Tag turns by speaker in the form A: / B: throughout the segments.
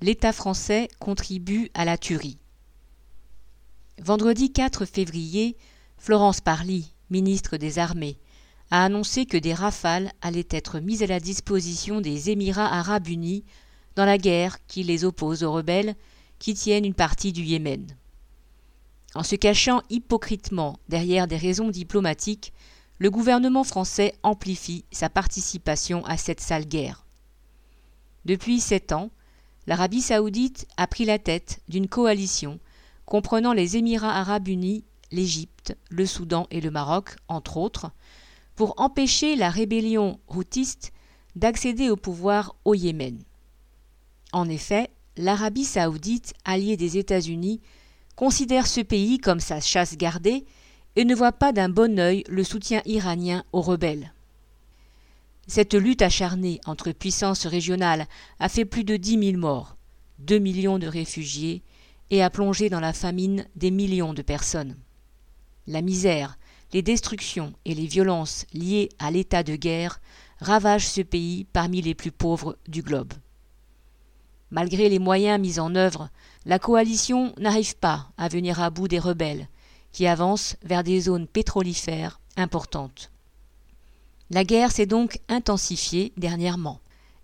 A: L'État français contribue à la tuerie. Vendredi 4 février, Florence Parly, ministre des Armées, a annoncé que des rafales allaient être mises à la disposition des Émirats arabes unis dans la guerre qui les oppose aux rebelles qui tiennent une partie du Yémen. En se cachant hypocritement derrière des raisons diplomatiques, le gouvernement français amplifie sa participation à cette sale guerre. Depuis sept ans, l'Arabie saoudite a pris la tête d'une coalition comprenant les Émirats arabes unis, l'Égypte, le Soudan et le Maroc, entre autres, pour empêcher la rébellion houtiste d'accéder au pouvoir au Yémen. En effet, l'Arabie saoudite, alliée des États-Unis, considère ce pays comme sa chasse gardée et ne voit pas d'un bon œil le soutien iranien aux rebelles. Cette lutte acharnée entre puissances régionales a fait plus de dix mille morts, deux millions de réfugiés et a plongé dans la famine des millions de personnes. La misère, les destructions et les violences liées à l'état de guerre ravagent ce pays parmi les plus pauvres du globe. Malgré les moyens mis en œuvre, la coalition n'arrive pas à venir à bout des rebelles, qui avancent vers des zones pétrolifères importantes. La guerre s'est donc intensifiée dernièrement,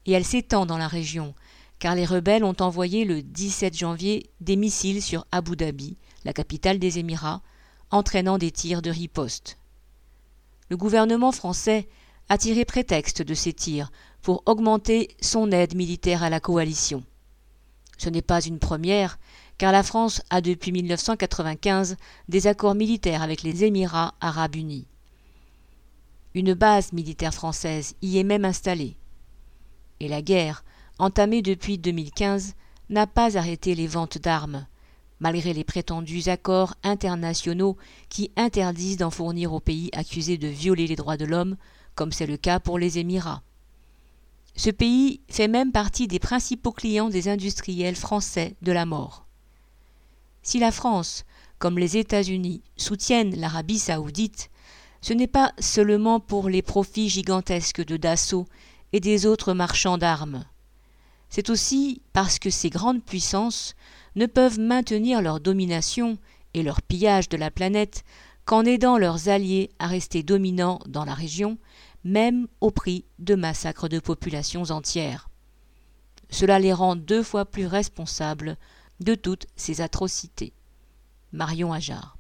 A: et elle s'étend dans la région, car les rebelles ont envoyé le 17 janvier des missiles sur Abu Dhabi, la capitale des Émirats, entraînant des tirs de riposte. Le gouvernement français a tiré prétexte de ces tirs pour augmenter son aide militaire à la coalition. Ce n'est pas une première, car la France a depuis 1995 des accords militaires avec les Émirats arabes unis. Une base militaire française y est même installée. Et la guerre, entamée depuis 2015, n'a pas arrêté les ventes d'armes, malgré les prétendus accords internationaux qui interdisent d'en fournir aux pays accusés de violer les droits de l'homme, comme c'est le cas pour les Émirats. Ce pays fait même partie des principaux clients des industriels français de la mort. Si la France, comme les États-Unis, soutiennent l'Arabie saoudite, ce n'est pas seulement pour les profits gigantesques de Dassault et des autres marchands d'armes. C'est aussi parce que ces grandes puissances ne peuvent maintenir leur domination et leur pillage de la planète qu'en aidant leurs alliés à rester dominants dans la région même au prix de massacres de populations entières. Cela les rend deux fois plus responsables de toutes ces atrocités. Marion Ajar